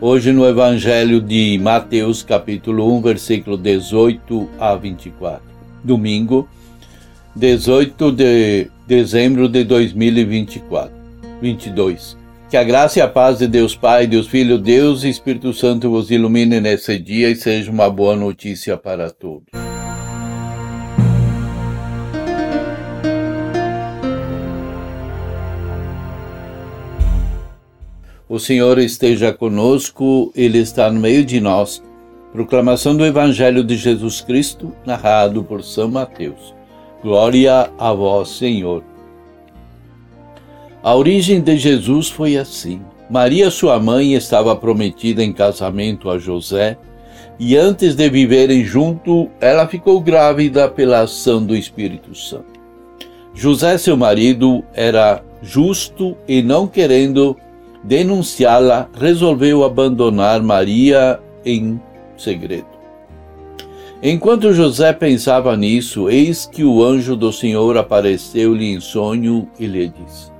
Hoje no Evangelho de Mateus, capítulo 1, versículo 18 a 24. Domingo, 18 de dezembro de 2024. 22. Que a graça e a paz de Deus Pai, Deus Filho, Deus e Espírito Santo vos ilumine nesse dia e seja uma boa notícia para todos. O Senhor esteja conosco, Ele está no meio de nós. Proclamação do Evangelho de Jesus Cristo, narrado por São Mateus. Glória a vós, Senhor. A origem de Jesus foi assim. Maria, sua mãe, estava prometida em casamento a José, e antes de viverem junto, ela ficou grávida pela ação do Espírito Santo. José, seu marido, era justo e não querendo denunciá-la, resolveu abandonar Maria em segredo. Enquanto José pensava nisso, eis que o anjo do Senhor apareceu-lhe em sonho e lhe disse: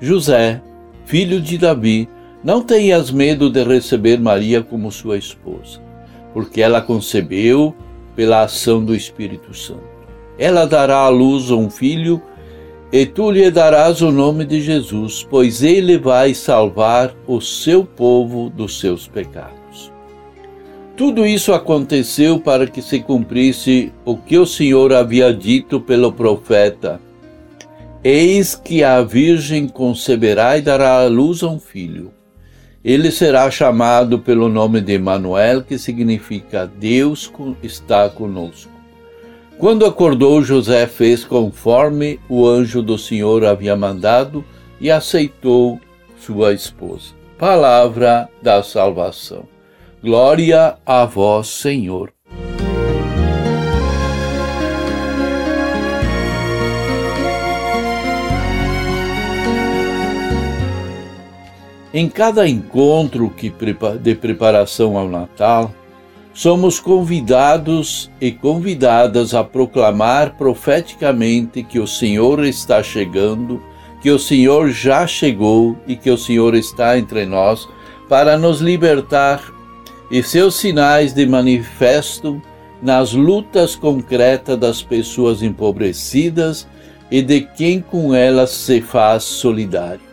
José, filho de Davi, não tenhas medo de receber Maria como sua esposa, porque ela concebeu pela ação do Espírito Santo. Ela dará à luz um filho e tu lhe darás o nome de Jesus, pois ele vai salvar o seu povo dos seus pecados. Tudo isso aconteceu para que se cumprisse o que o Senhor havia dito pelo profeta: Eis que a Virgem conceberá e dará à luz a um filho. Ele será chamado pelo nome de Emanuel, que significa Deus está conosco. Quando acordou, José fez conforme o anjo do Senhor havia mandado e aceitou sua esposa. Palavra da salvação. Glória a vós, Senhor. Em cada encontro de preparação ao Natal, somos convidados e convidadas a proclamar profeticamente que o Senhor está chegando, que o Senhor já chegou e que o Senhor está entre nós para nos libertar e seus sinais de manifesto nas lutas concretas das pessoas empobrecidas e de quem com elas se faz solidário.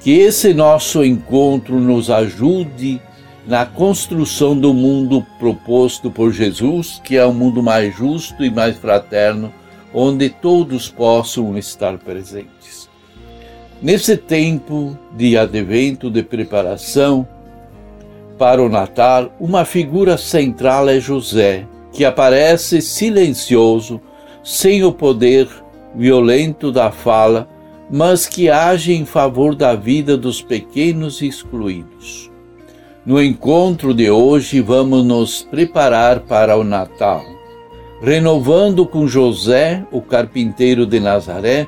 Que esse nosso encontro nos ajude na construção do mundo proposto por Jesus, que é um mundo mais justo e mais fraterno, onde todos possam estar presentes. Nesse tempo de advento, de preparação para o Natal, uma figura central é José, que aparece silencioso, sem o poder violento da fala, mas que age em favor da vida dos pequenos e excluídos. No encontro de hoje, vamos nos preparar para o Natal, renovando com José, o carpinteiro de Nazaré,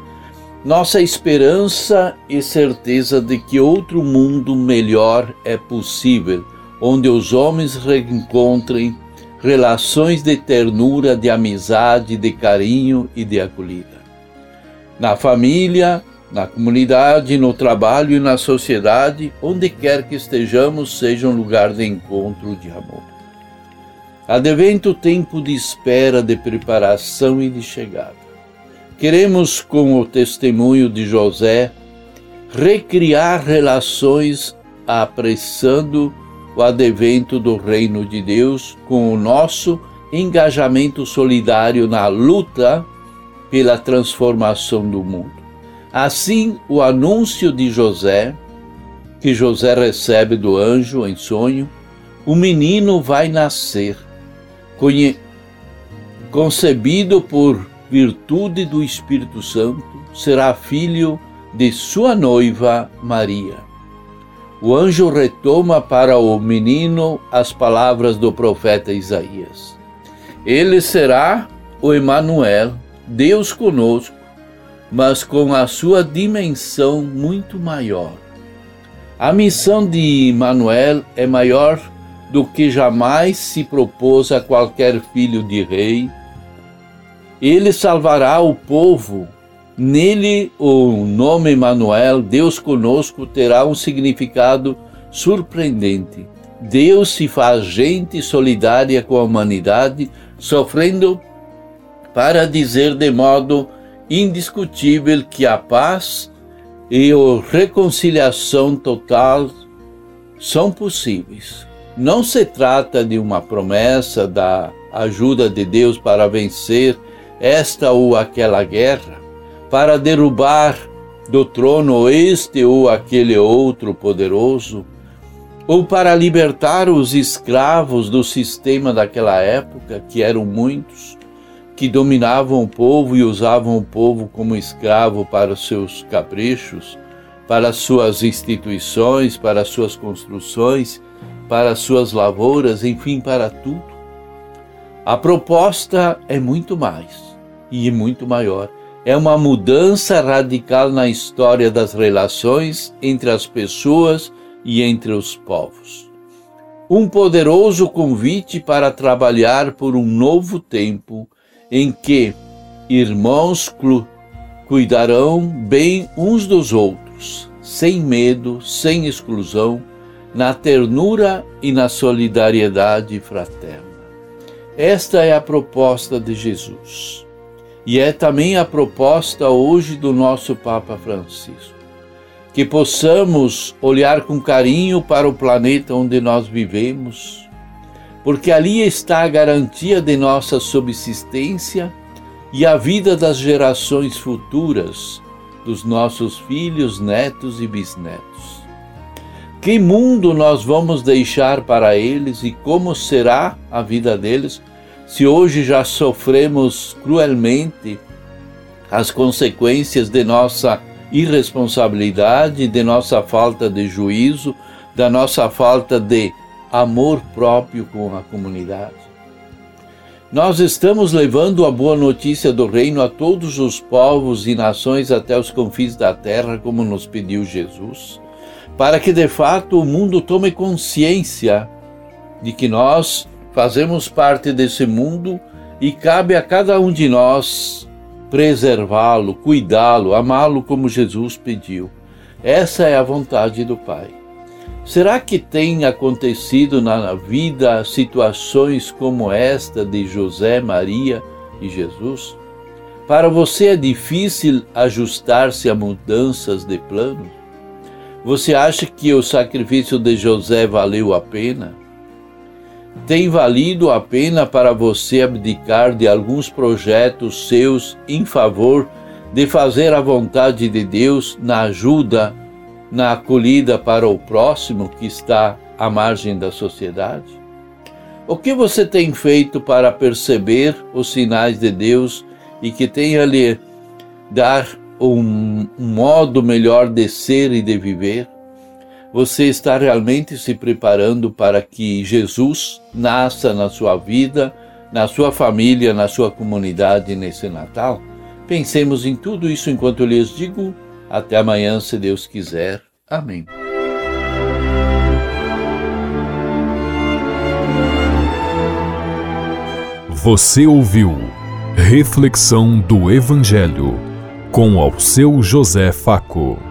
nossa esperança e certeza de que outro mundo melhor é possível, onde os homens reencontrem relações de ternura, de amizade, de carinho e de acolhida. Na família, na comunidade, no trabalho e na sociedade, onde quer que estejamos, seja um lugar de encontro de amor. Advento tempo de espera, de preparação e de chegada. Queremos, com o testemunho de José, recriar relações apressando o advento do reino de Deus com o nosso engajamento solidário na luta pela transformação do mundo. Assim, o anúncio de José, que José recebe do anjo em sonho, o menino vai nascer, concebido por virtude do Espírito Santo, será filho de sua noiva Maria. o anjo retoma para o menino as palavras do profeta Isaías. Ele será o Emanuel, Deus conosco, mas com a sua dimensão muito maior. A missão de Emanuel é maior do que jamais se propôs a qualquer filho de rei. Ele salvará o povo Nele, o nome Emanuel, Deus conosco, terá um significado surpreendente. Deus se faz gente solidária com a humanidade, sofrendo para dizer de modo indiscutível que a paz e a reconciliação total são possíveis. Não se trata de uma promessa da ajuda de Deus para vencer esta ou aquela guerra, para derrubar do trono este ou aquele outro poderoso, ou para libertar os escravos do sistema daquela época, que eram muitos, que dominavam o povo e usavam o povo como escravo para os seus caprichos, para suas instituições, para suas construções, para suas lavouras, enfim, para tudo. A proposta é muito mais e muito maior é uma mudança radical na história das relações entre as pessoas e entre os povos. Um poderoso convite para trabalhar por um novo tempo em que irmãos cuidarão bem uns dos outros, sem medo, sem exclusão, na ternura e na solidariedade fraterna. Esta é a proposta de Jesus. E é também a proposta hoje do nosso Papa Francisco. Que possamos olhar com carinho para o planeta onde nós vivemos, porque ali está a garantia de nossa subsistência e a vida das gerações futuras, dos nossos filhos, netos e bisnetos. Que mundo nós vamos deixar para eles e como será a vida deles se hoje já sofremos cruelmente as consequências de nossa irresponsabilidade, de nossa falta de juízo, da nossa falta de amor próprio com a comunidade. Nós estamos levando a boa notícia do reino a todos os povos e nações até os confins da terra, como nos pediu Jesus, para que de fato o mundo tome consciência de que nós fazemos parte desse mundo e cabe a cada um de nós preservá-lo, cuidá-lo, amá-lo como Jesus pediu. Essa é a vontade do Pai. Será que tem acontecido na vida situações como esta de José, Maria e Jesus? Para você é difícil ajustar-se a mudanças de plano? Você acha que o sacrifício de José valeu a pena? tem valido a pena para você abdicar de alguns projetos seus em favor de fazer a vontade de Deus na ajuda, na acolhida para o próximo que está à margem da sociedade? O que você tem feito para perceber os sinais de Deus e que tenha lhe dar um, modo melhor de ser e de viver? Você está realmente se preparando para que Jesus nasça na sua vida, na sua família, na sua comunidade nesse Natal? Pensemos em tudo isso enquanto eu lhes digo. Até amanhã, se Deus quiser. Amém. Você ouviu Reflexão do Evangelho com ao seu José Faco.